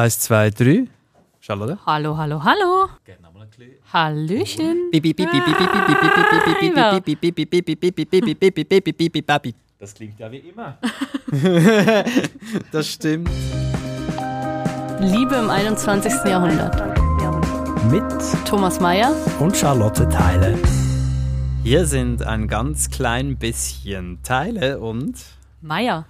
Eins, zwei, drei. Charlotte? Hallo, hallo, hallo. Hallöchen. Das klingt ja wie immer. das stimmt. Liebe im 21. Jahrhundert. Mit Thomas Mayer. und Charlotte Teile. Hier sind ein ganz klein bisschen Teile und Mayer.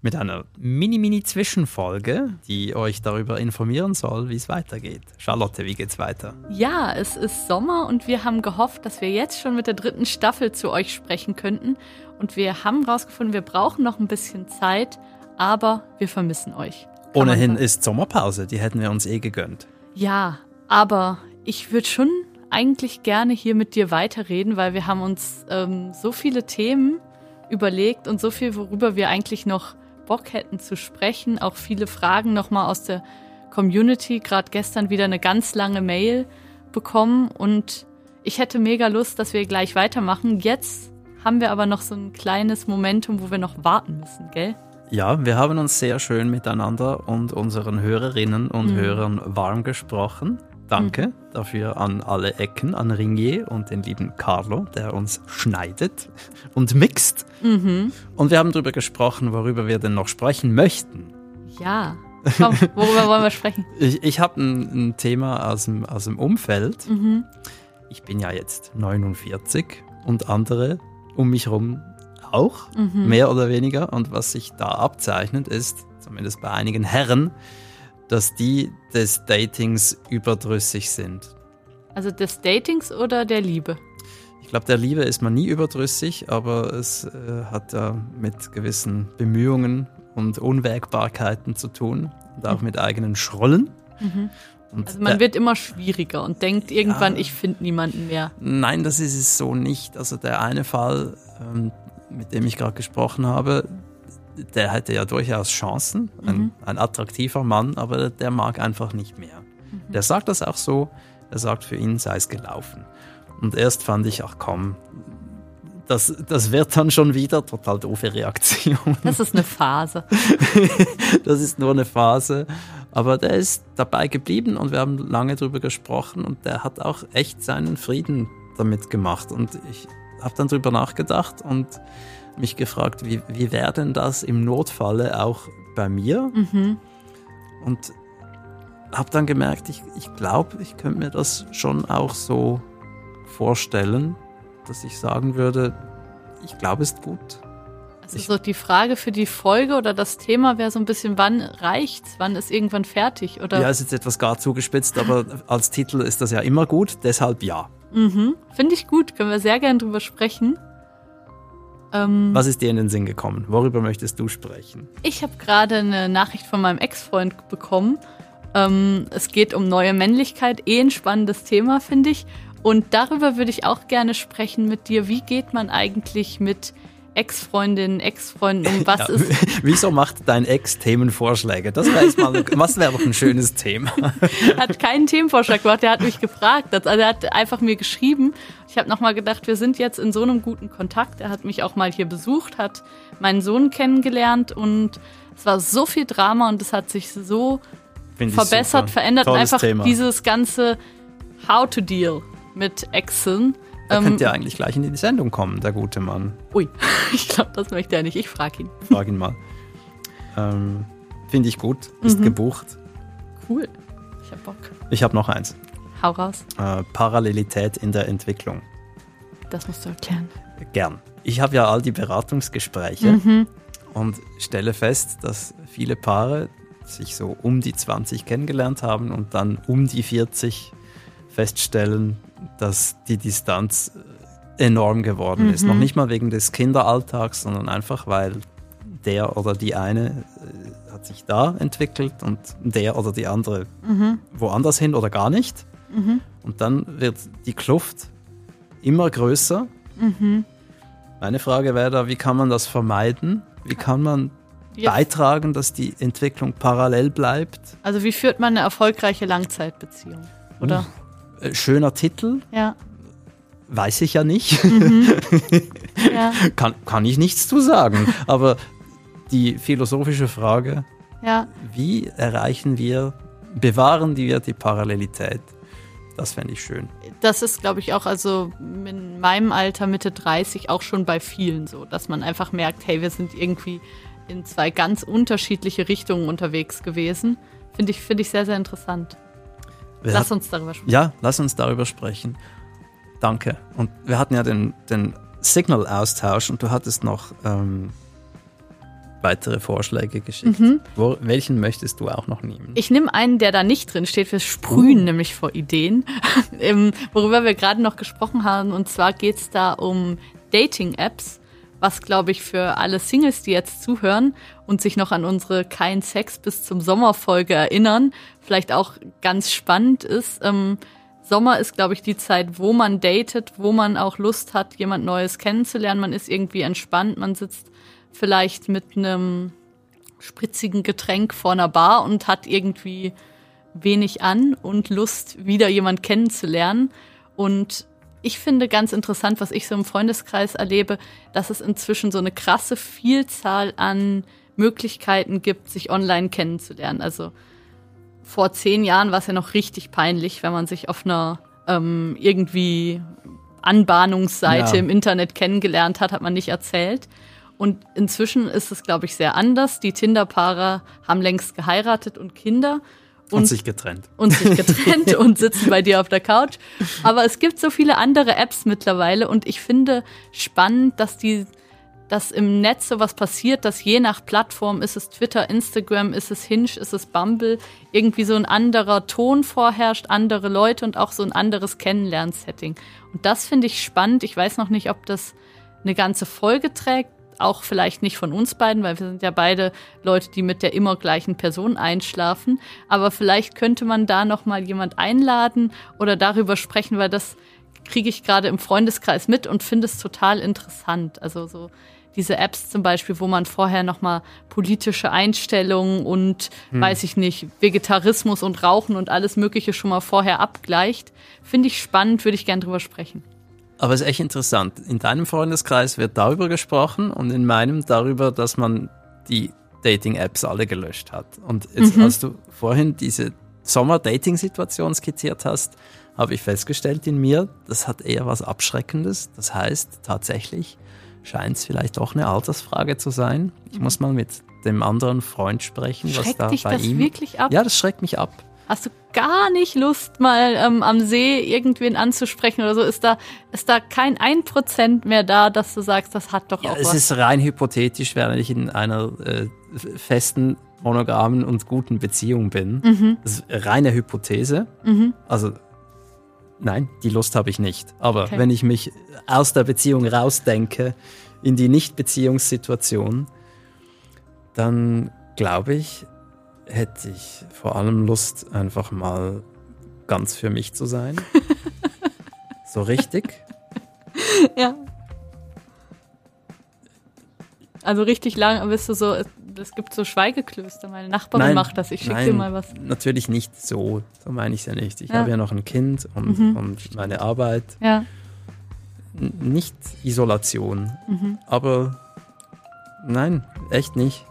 Mit einer mini-mini-Zwischenfolge, die euch darüber informieren soll, wie es weitergeht. Charlotte, wie geht's weiter? Ja, es ist Sommer und wir haben gehofft, dass wir jetzt schon mit der dritten Staffel zu euch sprechen könnten. Und wir haben rausgefunden, wir brauchen noch ein bisschen Zeit, aber wir vermissen euch. Kann Ohnehin ist Sommerpause, die hätten wir uns eh gegönnt. Ja, aber ich würde schon eigentlich gerne hier mit dir weiterreden, weil wir haben uns ähm, so viele Themen überlegt und so viel, worüber wir eigentlich noch Bock hätten zu sprechen. Auch viele Fragen nochmal aus der Community. Gerade gestern wieder eine ganz lange Mail bekommen und ich hätte mega Lust, dass wir gleich weitermachen. Jetzt haben wir aber noch so ein kleines Momentum, wo wir noch warten müssen, gell? Ja, wir haben uns sehr schön miteinander und unseren Hörerinnen und Hörern warm gesprochen. Danke dafür an alle Ecken, an Ringier und den lieben Carlo, der uns schneidet und mixt. Und wir haben darüber gesprochen, worüber wir denn noch sprechen möchten. Ja. Komm, worüber wollen wir sprechen? Ich, ich habe ein, ein Thema aus dem, aus dem Umfeld. Ich bin ja jetzt 49 und andere um mich herum auch, mehr oder weniger. Und was sich da abzeichnet, ist, zumindest bei einigen Herren, dass die des Datings überdrüssig sind. Also des Datings oder der Liebe? Ich glaube, der Liebe ist man nie überdrüssig, aber es äh, hat ja mit gewissen Bemühungen und Unwägbarkeiten zu tun und auch mit eigenen Schrollen. Und Also man der- wird immer schwieriger und denkt irgendwann, Ja. ich finde niemanden mehr. Nein, das ist es so nicht. Also der eine Fall, ähm, mit dem ich gerade gesprochen habe, der hätte ja durchaus Chancen, ein, ein attraktiver Mann, aber der mag einfach nicht mehr. Der sagt das auch so, er sagt, für ihn sei es gelaufen. Und erst fand ich, ach komm, das, das wird dann schon wieder total doofe Reaktion. Das ist eine Phase. Das ist nur eine Phase. Aber der ist dabei geblieben und wir haben lange drüber gesprochen und der hat auch echt seinen Frieden damit gemacht. Und ich habe dann drüber nachgedacht und mich gefragt, wie, wie wäre denn das im Notfalle auch bei mir? Und habe dann gemerkt, ich, ich glaube, ich könnte mir das schon auch so vorstellen, dass ich sagen würde, ich glaube, es ist gut. Also so die Frage für die Folge oder das Thema wäre so ein bisschen, wann reicht's? Wann ist irgendwann fertig? Oder Ja, ist jetzt etwas gar zugespitzt, aber als Titel ist das ja immer gut, deshalb ja. finde ich gut, können wir sehr gern drüber sprechen. Ähm, Was ist dir in den Sinn gekommen? Worüber möchtest du sprechen? Ich habe gerade eine Nachricht von meinem Ex-Freund bekommen. Ähm, es geht um neue Männlichkeit, eh ein spannendes Thema, finde ich. Und darüber würde ich auch gerne sprechen mit dir. Wie geht man eigentlich mit Ex-Freundinnen, Ex-Freunden? Was Ja, ist, wieso macht dein Ex Themenvorschläge? Das wäre mal, was wäre doch ein schönes Thema. hat keinen Themenvorschlag gemacht, der hat mich gefragt. Also er hat einfach mir geschrieben. Ich habe nochmal gedacht, wir sind jetzt in so einem guten Kontakt. Er hat mich auch mal hier besucht, hat meinen Sohn kennengelernt und es war so viel Drama und es hat sich so verbessert, super. verändert und Tolles einfach Thema. dieses ganze How to Deal mit Exen. Da Ähm, könnte ja eigentlich gleich in die Sendung kommen, der gute Mann. ui, ich glaube, das möchte er nicht. Ich frage ihn. Frag ihn mal. ähm, Finde ich gut, Mhm. ist gebucht. Cool. Ich hab Bock. Ich habe noch eins. Hau raus. Äh, Parallelität in der Entwicklung. Das musst du erklären. Gern. Ich habe ja all die Beratungsgespräche Mhm. und stelle fest, dass viele Paare sich so um die 20 kennengelernt haben und dann um die 40 feststellen, dass die Distanz äh, enorm geworden ist. Noch nicht mal wegen des Kinderalltags, sondern einfach, weil der oder die eine äh, hat sich da entwickelt und der oder die andere woanders hin oder gar nicht. Und dann wird die Kluft immer größer. Meine Frage wäre da, wie kann man das vermeiden? Wie kann man Ja. beitragen, dass die Entwicklung parallel bleibt? Also wie führt man eine erfolgreiche Langzeitbeziehung? Oder? Äh, Schöner Titel, Ja. weiß ich ja nicht. ja. kann, kann ich nichts zu sagen. Aber die philosophische Frage, Ja. Wie erreichen wir, bewahren wir die Parallelität? Das fände ich schön. Das ist, glaube ich, auch also in meinem Alter, Mitte 30, auch schon bei vielen so, dass man einfach merkt, hey, wir sind irgendwie in zwei ganz unterschiedliche Richtungen unterwegs gewesen. Finde ich, find ich sehr, sehr interessant. Lass hat- uns darüber sprechen. Ja, lass uns darüber sprechen. Danke. Und wir hatten ja den, den Signal-Austausch und du hattest noch ähm, weitere Vorschläge geschickt. Wo, welchen möchtest du auch noch nehmen? Ich nehme einen, der da nicht drin steht. Wir sprühen Oh. nämlich vor Ideen, ähm, worüber wir gerade noch gesprochen haben. Und zwar geht es da um Dating-Apps, was, glaube ich, für alle Singles, die jetzt zuhören und sich noch an unsere Kein Sex bis zum Sommer-Folge erinnern, vielleicht auch ganz spannend ist. Ähm, Sommer ist, glaube ich, die Zeit, wo man datet, wo man auch Lust hat, jemand Neues kennenzulernen. Man ist irgendwie entspannt, man sitzt vielleicht mit einem spritzigen Getränk vor einer Bar und hat irgendwie wenig an und Lust, wieder jemand kennenzulernen. Und ich finde ganz interessant, was ich so im Freundeskreis erlebe, dass es inzwischen so eine krasse Vielzahl an Möglichkeiten gibt, sich online kennenzulernen. Also vor zehn Jahren war es ja noch richtig peinlich, wenn man sich auf einer ähm, irgendwie Anbahnungsseite Ja. im Internet kennengelernt hat, hat man nicht erzählt. Und inzwischen ist es, glaube ich, sehr anders. Die Tinder-Paare haben längst geheiratet und Kinder und sich getrennt. und sich getrennt und sitzen bei dir auf der Couch. Aber es gibt so viele andere Apps mittlerweile und ich finde spannend, dass die, dass im Netz sowas passiert, dass je nach Plattform, ist es Twitter, Instagram, ist es Hinge, ist es Bumble, irgendwie so ein anderer Ton vorherrscht, andere Leute und auch so ein anderes Kennenlernsetting. Und das finde ich spannend. Ich weiß noch nicht, ob das eine ganze Folge trägt, auch vielleicht nicht von uns beiden, weil wir sind ja beide Leute, die mit der immer gleichen Person einschlafen. Aber vielleicht könnte man da noch mal jemand einladen oder darüber sprechen, weil das kriege ich gerade im Freundeskreis mit und finde es total interessant. Also so diese Apps zum Beispiel, wo man vorher noch mal politische Einstellungen und weiß ich nicht Vegetarismus und Rauchen und alles Mögliche schon mal vorher abgleicht, finde ich spannend, würde ich gern drüber sprechen. Aber es ist echt interessant. In deinem Freundeskreis wird darüber gesprochen und in meinem darüber, dass man die Dating-Apps alle gelöscht hat. Und jetzt, als du vorhin diese Sommer-Dating-Situation skizziert hast, habe ich festgestellt in mir, das hat eher was Abschreckendes. Das heißt, tatsächlich scheint es vielleicht doch eine Altersfrage zu sein. Ich muss mal mit dem anderen Freund sprechen, was Schreckt da dich bei das ihm. wirklich ab? Ja, das schreckt mich ab. Hast du gar nicht Lust, mal ähm, am See irgendwen anzusprechen oder so? Ist da, ist da kein ein Prozent mehr da, dass du sagst, das hat doch Ja, auch es was? ist rein hypothetisch, während ich in einer äh, festen, monogamen und guten Beziehung bin. Mhm. Das ist reine Hypothese. Also, nein, die Lust habe ich nicht. Aber Okay. wenn ich mich aus der Beziehung rausdenke in die Nicht-Beziehungssituation, dann glaube ich, hätte ich vor allem Lust, einfach mal ganz für mich zu sein. so richtig. ja. Also richtig lang bist du so, es, gibt so Schweigeklöster. Meine Nachbarin macht das. Ich schicke dir nein, mal was. Natürlich nicht so. So meine ich es ja nicht. Ich Ja. Mhm. habe ja noch ein Kind und, und meine Arbeit. Ja. N nicht Isolation. Mhm. Aber nein, echt nicht.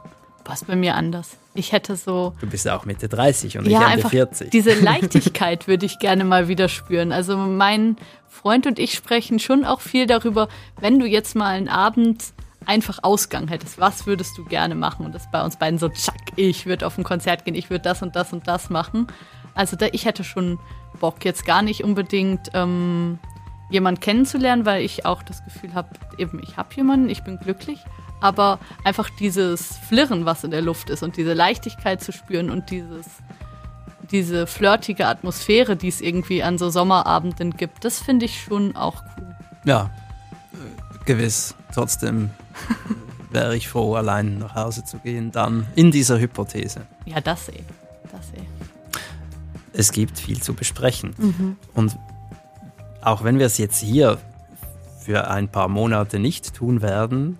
Was bei mir anders. Ich hätte so, Du bist auch Mitte 30 und ja, ich Ende einfach 40. diese Leichtigkeit würde ich gerne mal wieder spüren. Also mein Freund und ich sprechen schon auch viel darüber, wenn du jetzt mal einen Abend einfach Ausgang hättest, was würdest du gerne machen? Und das ist bei uns beiden so, tschack, ich würde auf ein Konzert gehen, ich würde das und das und das machen. Also da, ich hätte schon Bock, jetzt gar nicht unbedingt ähm, jemanden kennenzulernen, weil ich auch das Gefühl habe, eben ich habe jemanden, ich bin glücklich, aber einfach dieses Flirren, was in der Luft ist und diese Leichtigkeit zu spüren und dieses diese flirtige Atmosphäre, die es irgendwie an so Sommerabenden gibt, das finde ich schon auch cool. ja, äh, gewiss. Trotzdem wäre ich froh, allein nach Hause zu gehen, dann in dieser Hypothese. Ja, das eh. Das eh. Es gibt viel zu besprechen. Und auch wenn wir es jetzt hier für ein paar Monate nicht tun werden,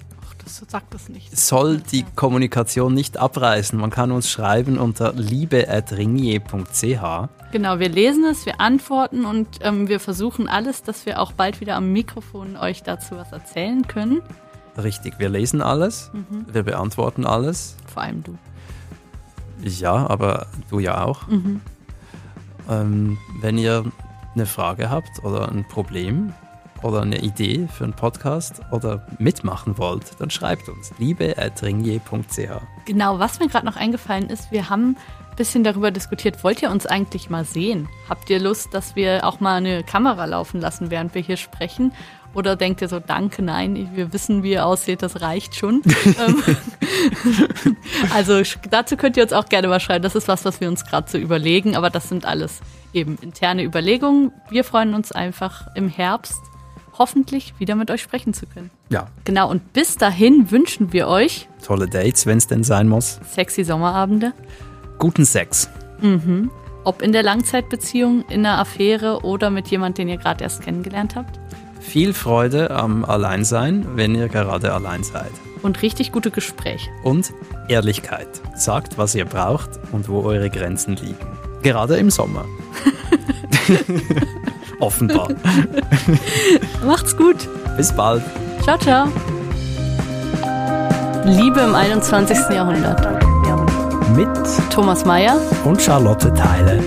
das sagt das nicht. soll die Kommunikation nicht abreißen. Man kann uns schreiben unter liebe.ringier.ch. Genau, wir lesen es, wir antworten und ähm, wir versuchen alles, dass wir auch bald wieder am Mikrofon euch dazu was erzählen können. Richtig, wir lesen alles, wir beantworten alles. Vor allem du. Ja, aber du ja auch. Mhm. Ähm, wenn ihr eine Frage habt oder ein Problem oder eine Idee für einen Podcast oder mitmachen wollt, dann schreibt uns liebe.ringier.ch. Genau, was mir gerade noch eingefallen ist, wir haben ein bisschen darüber diskutiert, wollt ihr uns eigentlich mal sehen? Habt ihr Lust, dass wir auch mal eine Kamera laufen lassen, während wir hier sprechen? Oder denkt ihr so, danke, nein, wir wissen, wie ihr aussieht, das reicht schon. Ähm, also dazu könnt ihr uns auch gerne mal schreiben. Das ist was, was wir uns gerade so überlegen, aber das sind alles eben interne Überlegungen. Wir freuen uns einfach im Herbst hoffentlich wieder mit euch sprechen zu können. Ja. Genau, und bis dahin wünschen wir euch tolle Dates, wenn es denn sein muss. Sexy Sommerabende. Guten Sex. Mhm. Ob in der Langzeitbeziehung, in einer Affäre oder mit jemand, den ihr gerade erst kennengelernt habt. Viel Freude am Alleinsein, wenn ihr gerade allein seid. Und richtig gute Gespräche. Und Ehrlichkeit. Sagt, was ihr braucht und wo eure Grenzen liegen. Gerade im Sommer. Offenbar. Macht's gut. Bis bald. Ciao, ciao. Liebe im 21. Jahrhundert. Mit Thomas Mayer und Charlotte Teile.